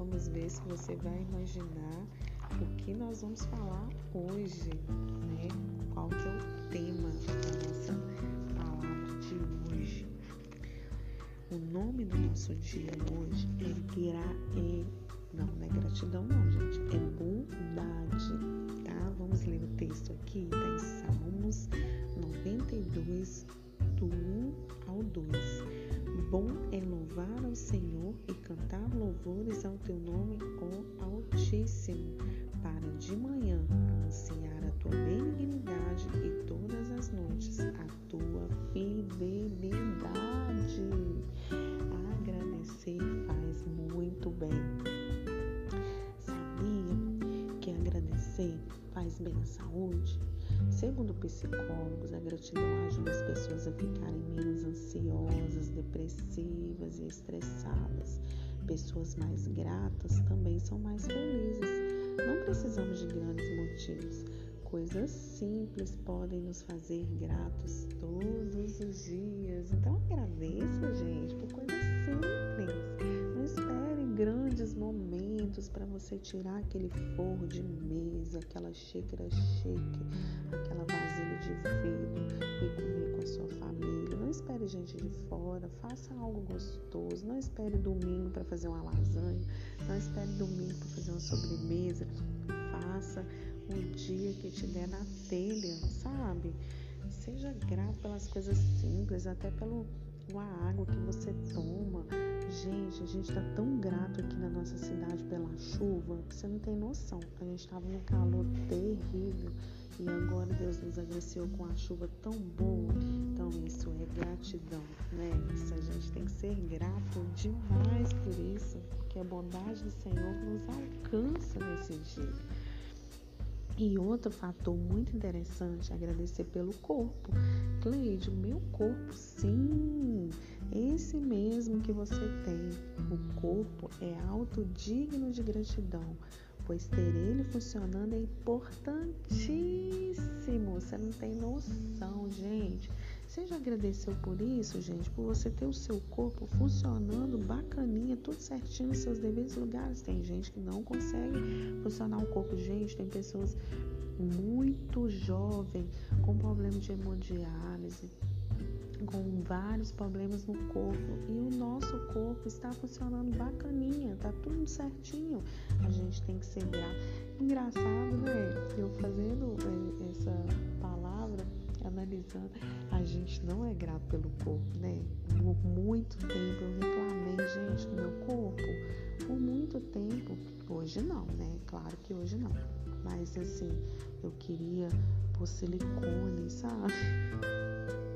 Vamos ver se você vai imaginar o que nós vamos falar hoje, né? Qual que é o tema da nossa palavra de hoje. O nome do nosso dia hoje é gra... É... Não, não é gratidão não, gente. É bondade, tá? Vamos ler o texto aqui, tá em Salmos 92, do 1 ao 2. Bom é louvar ao Senhor e cantar louvores ao teu nome, ó Altíssimo, para de manhã anunciar a tua benignidade e todas as noites a tua fidelidade. Agradecer faz muito bem. Sabia que agradecer faz bem à saúde? Segundo psicólogos, a gratidão ajuda as pessoas a ficarem menos ansiosas, depressivas e estressadas. Pessoas mais gratas também são mais felizes. Não precisamos de grandes motivos. Coisas simples podem nos fazer gratos todos os dias. Então agradeça, gente, por coisas simples. Não espere grandes momentos para você tirar aquele forro de mesa, aquela xícara chique, aquela vasilha de vidro e comer com a sua família. Não espere gente de fora, faça algo gostoso. Não espere domingo para fazer uma lasanha, não espere domingo para fazer uma sobremesa. Faça o dia que te der na telha, sabe? Seja grato pelas coisas simples, até pelo água que você toma. Gente, a gente está tão grato aqui na nossa cidade pela chuva que você não tem noção. A gente estava num calor terrível e agora Deus nos agraciou com a chuva tão boa. Então isso é gratidão, né? Isso a gente tem que ser grato demais por isso, porque a bondade do Senhor nos alcança nesse dia. E outro fator muito interessante é agradecer pelo corpo. Cleide, o meu corpo, sim, esse mesmo que você tem. O corpo é autodigno de gratidão, pois ter ele funcionando é importantíssimo. Você não tem noção, gente. Você já agradeceu por isso, gente? Por você ter o seu corpo funcionando bacaninha, tudo certinho nos seus devidos lugares. Tem gente que não consegue funcionar o corpo. Gente, tem pessoas muito jovens com problema de hemodiálise, com vários problemas no corpo e o nosso corpo está funcionando bacaninha, tá tudo certinho. A gente tem que ser grato. Engraçado, né? Eu fazendo é, essa palavra analisando, a gente não é grato pelo corpo, né? Por muito tempo eu reclamei, gente, do meu corpo. Por muito tempo. Hoje não, né? Claro que hoje não. Mas assim, eu queria pôr silicone, sabe?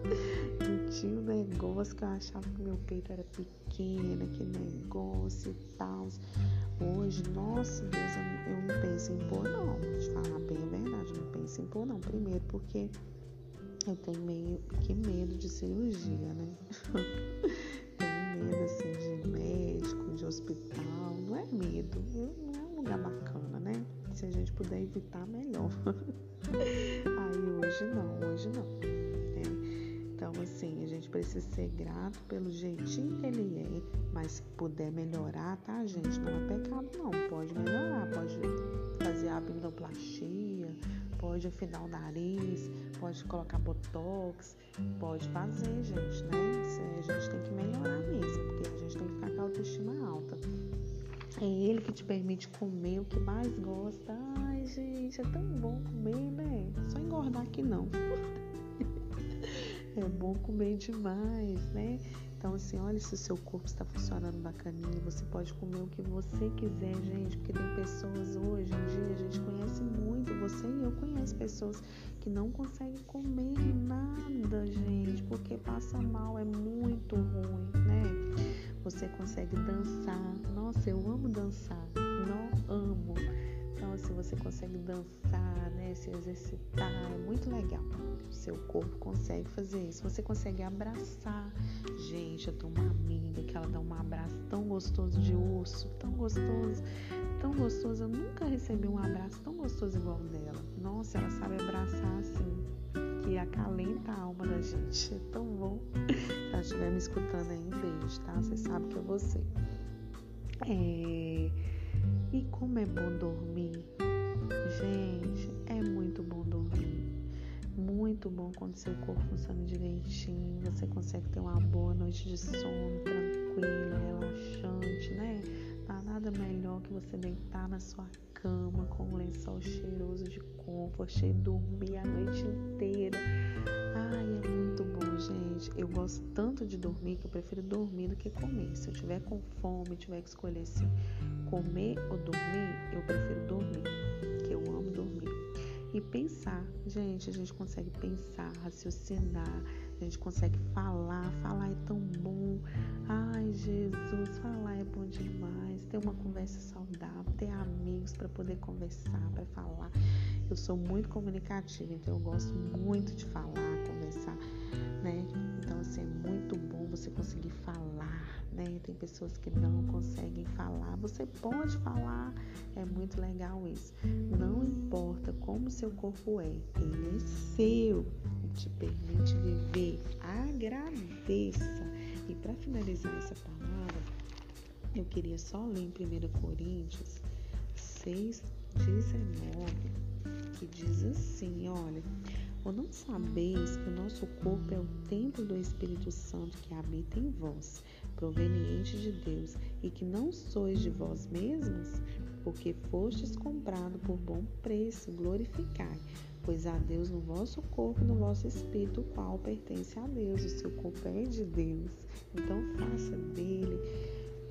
Eu tinha um negócio que eu achava que meu peito era pequeno, aquele negócio e tal. Hoje, nossa Deus, eu não penso em pôr não. De falar bem a verdade, eu não penso em pôr não. Primeiro porque eu tenho meio que medo de cirurgia, né? tenho medo assim de médico, de hospital. Não é medo, não é um lugar bacana, né? Se a gente puder evitar, melhor. Aí hoje não, hoje não. Né? Então, assim, a gente precisa ser grato pelo jeitinho que ele é, mas se puder melhorar, tá, gente? Não é pecado, não. Pode melhorar, pode fazer abdominoplastia pode afinar o nariz, pode colocar botox, pode fazer, gente, né? A gente tem que melhorar mesmo, porque a gente tem que ficar com a autoestima alta. É ele que te permite comer o que mais gosta. Ai, gente, é tão bom comer, né? Só engordar que não. É bom comer demais, né? Então, assim, olha se o seu corpo está funcionando bacaninha. Você pode comer o que você quiser, gente, porque tem pessoas hoje em dia, a gente conhece muito, você e eu conhece pessoas que não conseguem comer nada, gente, porque passa mal, é muito ruim, né? Você consegue dançar. Nossa, eu amo dançar. Não amo. Você consegue dançar, né? Se exercitar, é muito legal. Seu corpo consegue fazer isso. Você consegue abraçar. Gente, eu tenho uma amiga que ela dá um abraço tão gostoso de urso, tão gostoso, tão gostoso. Eu nunca recebi um abraço tão gostoso igual o dela. Nossa, ela sabe abraçar assim, que acalenta a alma da gente. É tão bom. Se ela estiver me escutando aí, beijo, tá? Você sabe que é você. É E como é bom dormir. Gente, é muito bom dormir. Muito bom quando seu corpo funciona direitinho. Você consegue ter uma boa noite de sono, tranquila, relaxante, né? Não há nada melhor que você deitar na sua cama com um lençol cheiroso de comfort e dormir a noite inteira. Ai, é muito bom, gente. Eu gosto tanto de dormir que eu prefiro dormir do que comer. Se eu tiver com fome, tiver que escolher se comer ou dormir, eu prefiro dormir, E pensar, gente, a gente consegue pensar, raciocinar, a gente consegue falar, falar é tão bom. Ai, Jesus, falar é bom demais. Ter uma conversa saudável, ter amigos para poder conversar, para falar. Eu sou muito comunicativa, então eu gosto muito de falar, conversar, né? Assim, é muito bom você conseguir falar, né? Tem pessoas que não conseguem falar. Você pode falar, é muito legal isso. Não importa como seu corpo é, ele é seu te permite viver. Agradeça. E para finalizar essa palavra, eu queria só ler em 1 Coríntios 6, 19, que diz assim: olha. Ou não sabeis que o nosso corpo é o templo do Espírito Santo que habita em vós, proveniente de Deus, e que não sois de vós mesmos? Porque fostes comprado por bom preço, glorificai pois há Deus no vosso corpo e no vosso espírito, o qual pertence a Deus. O seu corpo é de Deus. Então faça dele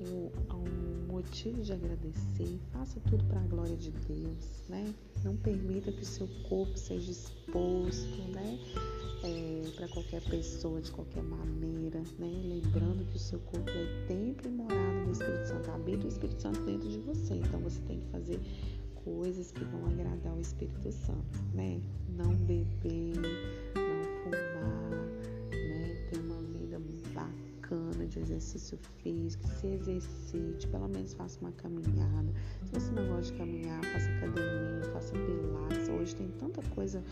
um motivo de agradecer, faça tudo para a glória de Deus, né? Não permita que o seu corpo seja exposto, né? É, para qualquer pessoa de qualquer maneira, né? Lembrando que o seu corpo é templo e morada do Espírito Santo, habita o Espírito Santo dentro de você, então você tem que fazer coisas que vão agradar o Espírito Santo, né? Não beber, não fumar, exercício físico, se exercite, pelo menos faça uma caminhada. Se você não gosta de caminhar, faça academia, faça pilates. Hoje tem tanta coisa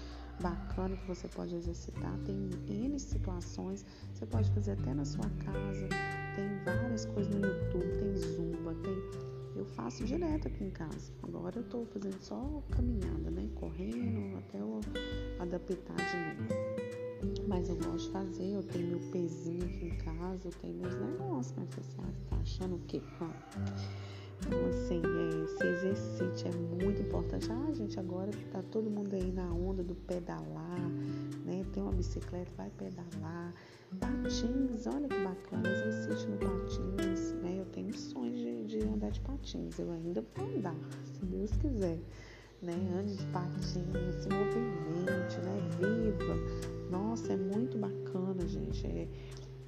bacana que você pode exercitar, tem N situações, você pode fazer até na sua casa, tem várias coisas no YouTube, tem Zumba, tem eu faço direto aqui em casa. Agora eu tô fazendo só caminhada, né? Correndo até eu adaptar de novo. Mas eu gosto de fazer, eu tenho meu pezinho aqui em casa, eu tenho meus negócios, mas você tá achando o quê? Então, assim, é, se exercite, é muito importante. Ah, gente, agora tá todo mundo aí na onda do pedalar, né? Tem uma bicicleta, vai pedalar. Patins, olha que bacana, exercite no patins, né? Eu tenho sonhos de, de andar de patins, eu ainda vou andar, se Deus quiser, né? Ande de patins, se movimente, né? Viva. Nossa, é muito bacana, gente. É,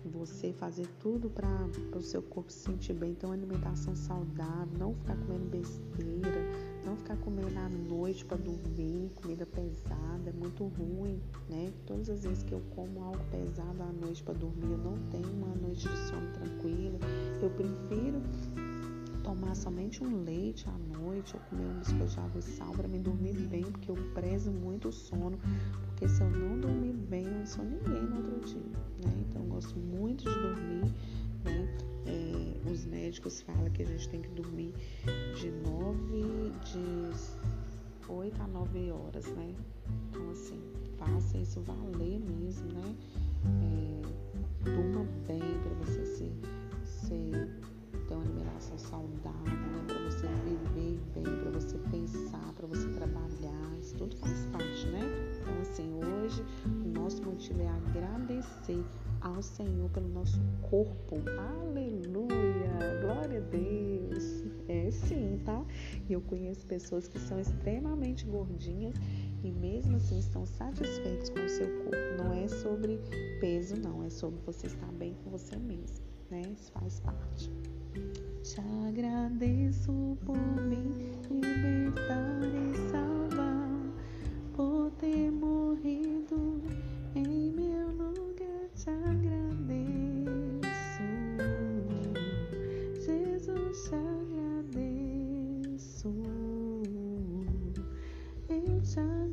você fazer tudo para o seu corpo se sentir bem, ter uma alimentação saudável, não ficar comendo besteira, não ficar comendo à noite para dormir, comida pesada, é muito ruim, né? Todas as vezes que eu como algo pesado à noite para dormir, eu não tenho uma noite de sono tranquila. Eu prefiro tomar somente um leite à noite ou comer um biscoito de água e sal para me dormir bem, porque eu prezo muito o sono, porque se eu não dormir bem, eu não sou ninguém no outro dia, né? Então eu gosto muito de dormir, né? É, os médicos falam que a gente tem que dormir de 9, de 8 a 9 horas, né? Então assim, faça isso valer mesmo, né? É, durma bem para você ser, ser ter uma alimentação saudável, né? Para você viver bem, para você pensar, para você trabalhar, isso tudo faz parte, né? Então, assim, hoje o nosso motivo é agradecer ao Senhor pelo nosso corpo. Aleluia! Glória a Deus! É sim, tá? E eu conheço pessoas que são extremamente gordinhas e mesmo assim estão satisfeitos com o seu corpo. Não é sobre peso, não, é sobre você estar bem com você mesmo, né? Isso faz parte. Te agradeço por me libertar e salvar, por ter morrido em meu lugar. Te agradeço, Jesus, te agradeço. Eu te agradeço,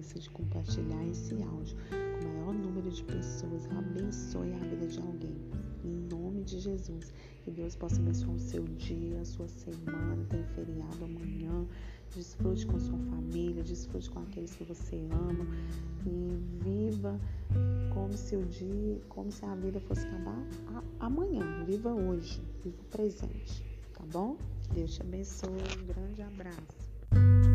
de compartilhar esse áudio com o maior número de pessoas. Abençoe a vida de alguém. Em nome de Jesus. Que Deus possa abençoar o seu dia, a sua semana. Tem feriado amanhã. Desfrute com sua família, desfrute com aqueles que você ama e viva como se o dia, como se a vida fosse acabar amanhã. Viva hoje, viva o presente, tá bom? Deus te abençoe. Um grande abraço.